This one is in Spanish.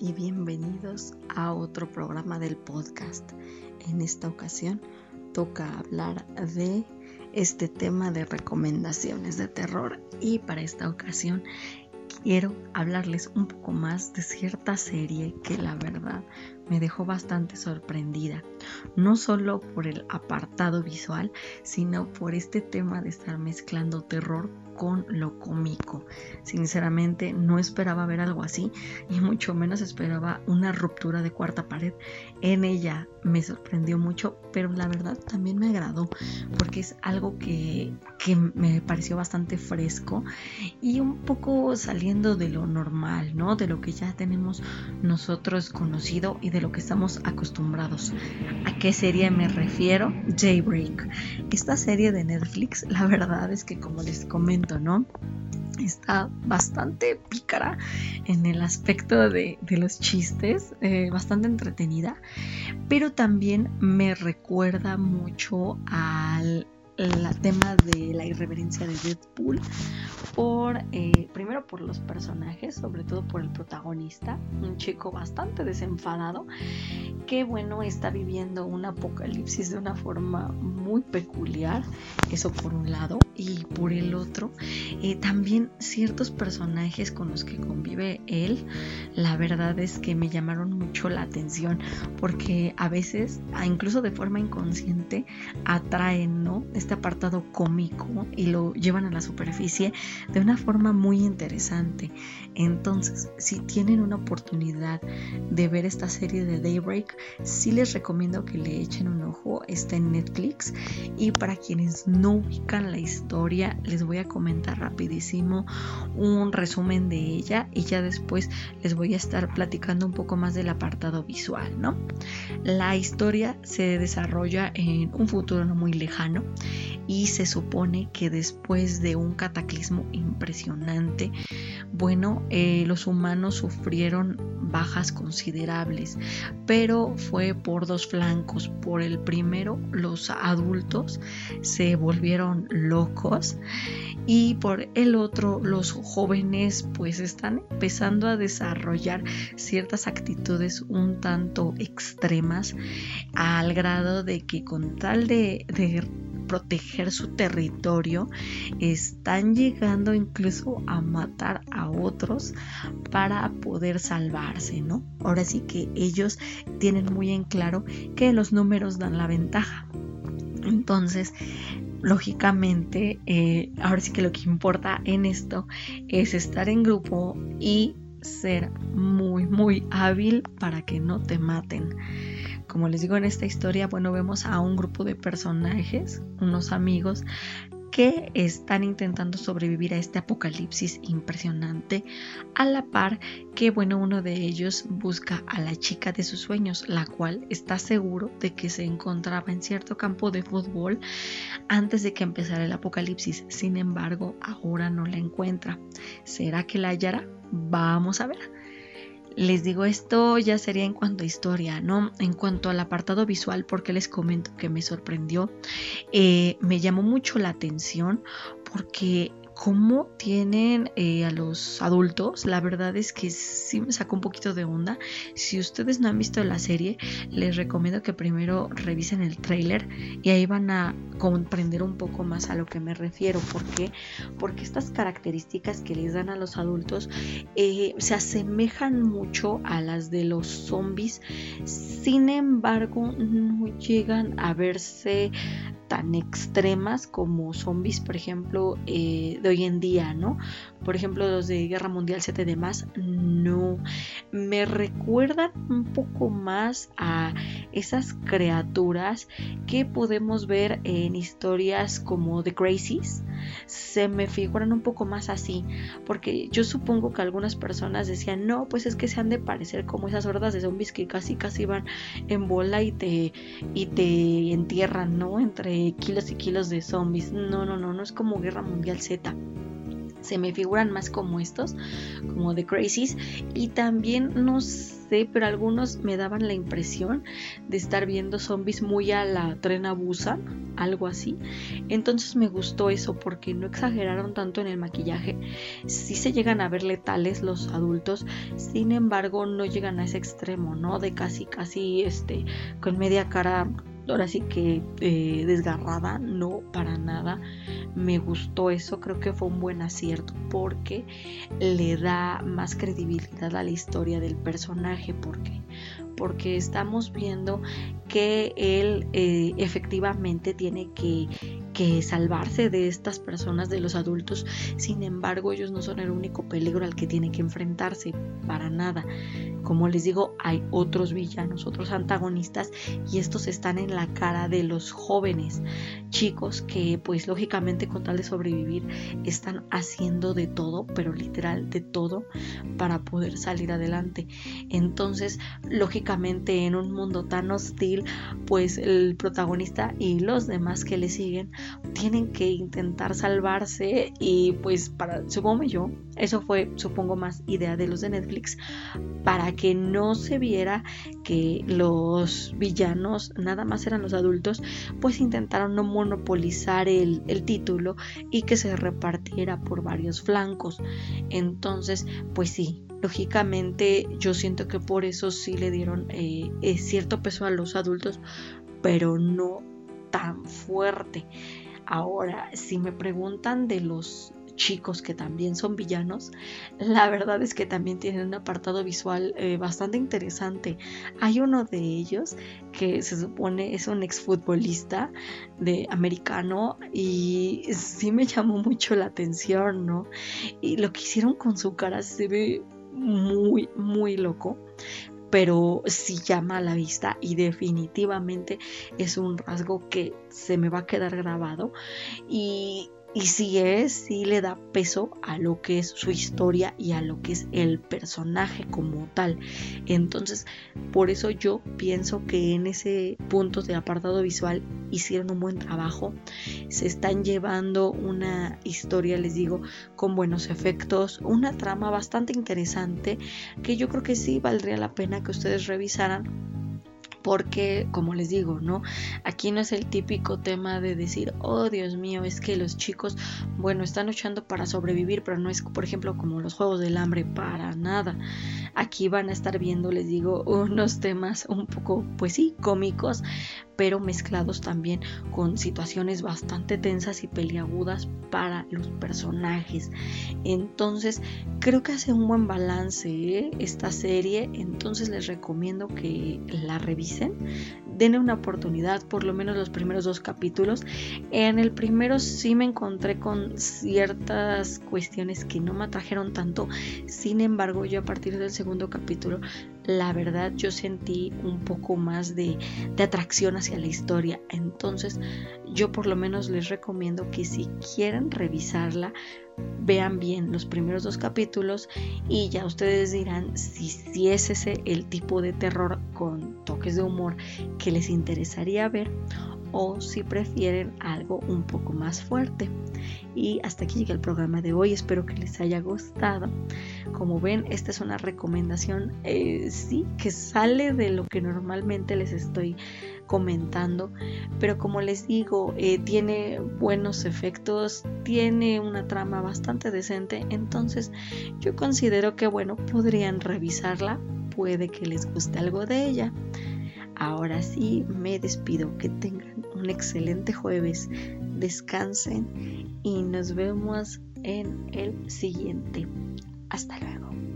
y bienvenidos a otro programa del podcast. En esta ocasión toca hablar de este tema de recomendaciones de terror y para esta ocasión quiero hablarles un poco más de cierta serie que la verdad me dejó bastante sorprendida, no solo por el apartado visual, sino por este tema de estar mezclando terror con lo cómico. Sinceramente no esperaba ver algo así y mucho menos esperaba una ruptura de cuarta pared en ella. Me sorprendió mucho, pero la verdad también me agradó porque es algo que, que me pareció bastante fresco y un poco saliendo de lo normal, ¿no? De lo que ya tenemos nosotros conocido y de lo que estamos acostumbrados. ¿A qué serie me refiero? Jaybreak. Esta serie de Netflix, la verdad es que como les comento, ¿no? Está bastante pícara en el aspecto de, los chistes, eh, bastante entretenida, pero también me recuerda mucho al el tema de la irreverencia de Deadpool por eh, primero por los personajes sobre todo por el protagonista un chico bastante desenfadado que bueno está viviendo un apocalipsis de una forma muy peculiar eso por un lado y por el otro eh, también ciertos personajes con los que convive él la verdad es que me llamaron mucho la atención porque a veces incluso de forma inconsciente atraen no este apartado cómico y lo llevan a la superficie de una forma muy interesante. Entonces, si tienen una oportunidad de ver esta serie de Daybreak, sí les recomiendo que le echen un ojo. Está en Netflix. Y para quienes no ubican la historia, les voy a comentar rapidísimo un resumen de ella y ya después les voy a estar platicando un poco más del apartado visual, ¿no? La historia se desarrolla en un futuro no muy lejano y se supone que después de un cataclismo impresionante, bueno, eh, los humanos sufrieron bajas considerables, pero fue por dos flancos. Por el primero, los adultos se volvieron locos y por el otro, los jóvenes pues están empezando a desarrollar ciertas actitudes un tanto extremas al grado de que con tal de, de proteger su territorio, están llegando incluso a matar a otros para poder salvarse, ¿no? Ahora sí que ellos tienen muy en claro que los números dan la ventaja. Entonces, lógicamente, eh, ahora sí que lo que importa en esto es estar en grupo y ser muy, muy hábil para que no te maten. Como les digo en esta historia, bueno, vemos a un grupo de personajes, unos amigos, que están intentando sobrevivir a este apocalipsis impresionante, a la par que, bueno, uno de ellos busca a la chica de sus sueños, la cual está seguro de que se encontraba en cierto campo de fútbol antes de que empezara el apocalipsis. Sin embargo, ahora no la encuentra. ¿Será que la hallará? Vamos a ver. Les digo, esto ya sería en cuanto a historia, ¿no? En cuanto al apartado visual, porque les comento que me sorprendió, eh, me llamó mucho la atención porque cómo tienen eh, a los adultos, la verdad es que sí me sacó un poquito de onda. Si ustedes no han visto la serie, les recomiendo que primero revisen el trailer y ahí van a comprender un poco más a lo que me refiero. ¿Por qué? Porque estas características que les dan a los adultos eh, se asemejan mucho a las de los zombies. Sin embargo, no llegan a verse tan extremas como zombies, por ejemplo, eh, de hoy en día, ¿no? Por ejemplo, los de Guerra Mundial 7 de más, no. Me recuerdan un poco más a esas criaturas que podemos ver en historias como The Crazies. Se me figuran un poco más así, porque yo supongo que algunas personas decían, no, pues es que se han de parecer como esas hordas de zombies que casi casi van en bola y te, y te entierran, ¿no? Entre kilos y kilos de zombies. No, no, no, no es como Guerra Mundial Z. se me figuran más como estos, como The Crazies, y también no sé, pero algunos me daban la impresión de estar viendo zombies muy a la trena Busan, algo así. Entonces me gustó eso porque no exageraron tanto en el maquillaje. Sí se llegan a ver letales los adultos, sin embargo no llegan a ese extremo, ¿no? De casi, casi, este, con media cara ahora sí que eh, desgarrada, no para nada. Me gustó eso, creo que fue un buen acierto porque le da más credibilidad a la historia del personaje, porque porque estamos viendo que él eh, efectivamente tiene que, que salvarse de estas personas, de los adultos. Sin embargo, ellos no son el único peligro al que tiene que enfrentarse, para nada. Como les digo, hay otros villanos, otros antagonistas y estos están en la cara de los jóvenes chicos que pues lógicamente con tal de sobrevivir están haciendo de todo, pero literal de todo para poder salir adelante. Entonces, lógicamente en un mundo tan hostil, pues el protagonista y los demás que le siguen tienen que intentar salvarse y pues para supongo yo, eso fue supongo más idea de los de Netflix para que no se viera que los villanos nada más eran los adultos, pues intentaron no monopolizar el, título y que se repartiera por varios flancos. Entonces, pues sí, lógicamente yo siento que por eso sí le dieron eh, eh, cierto peso a los adultos, pero no tan fuerte. Ahora, si me preguntan de los chicos que también son villanos, la verdad es que también tienen un apartado visual eh, bastante interesante. Hay uno de ellos que se supone es un exfutbolista de americano y sí me llamó mucho la atención, ¿no? Y lo que hicieron con su cara se ve muy, muy loco pero sí llama a la vista y definitivamente es un rasgo que se me va a quedar grabado. Y y si es, si le da peso a lo que es su historia y a lo que es el personaje como tal. Entonces, por eso yo pienso que en ese punto de apartado visual hicieron un buen trabajo. Se están llevando una historia, les digo, con buenos efectos, una trama bastante interesante que yo creo que sí valdría la pena que ustedes revisaran porque como les digo, ¿no? Aquí no es el típico tema de decir, oh Dios mío, es que los chicos, bueno, están luchando para sobrevivir, pero no es, por ejemplo, como los Juegos del Hambre, para nada. Aquí van a estar viendo, les digo, unos temas un poco, pues sí, cómicos, pero mezclados también con situaciones bastante tensas y peliagudas para los personajes. Entonces, creo que hace un buen balance ¿eh? esta serie, entonces les recomiendo que la revisen. Denle una oportunidad, por lo menos los primeros dos capítulos. En el primero sí me encontré con ciertas cuestiones que no me atrajeron tanto. Sin embargo, yo a partir del segundo capítulo la verdad yo sentí un poco más de, atracción hacia la historia. Entonces yo por lo menos les recomiendo que si quieren revisarla, vean bien los primeros dos capítulos y ya ustedes dirán si, si es ese el tipo de terror con toques de humor que les interesaría ver o si prefieren algo un poco más fuerte. Y hasta aquí llega el programa de hoy. Espero que les haya gustado. Como ven, esta es una recomendación, eh, sí, que sale de lo que normalmente les estoy comentando, pero como les digo, eh, tiene buenos efectos, tiene una trama bastante decente, entonces yo considero que bueno, podrían revisarla, puede que les guste algo de ella. Ahora sí, me despido, que tengan un excelente jueves, descansen y nos vemos en el siguiente. Hasta luego.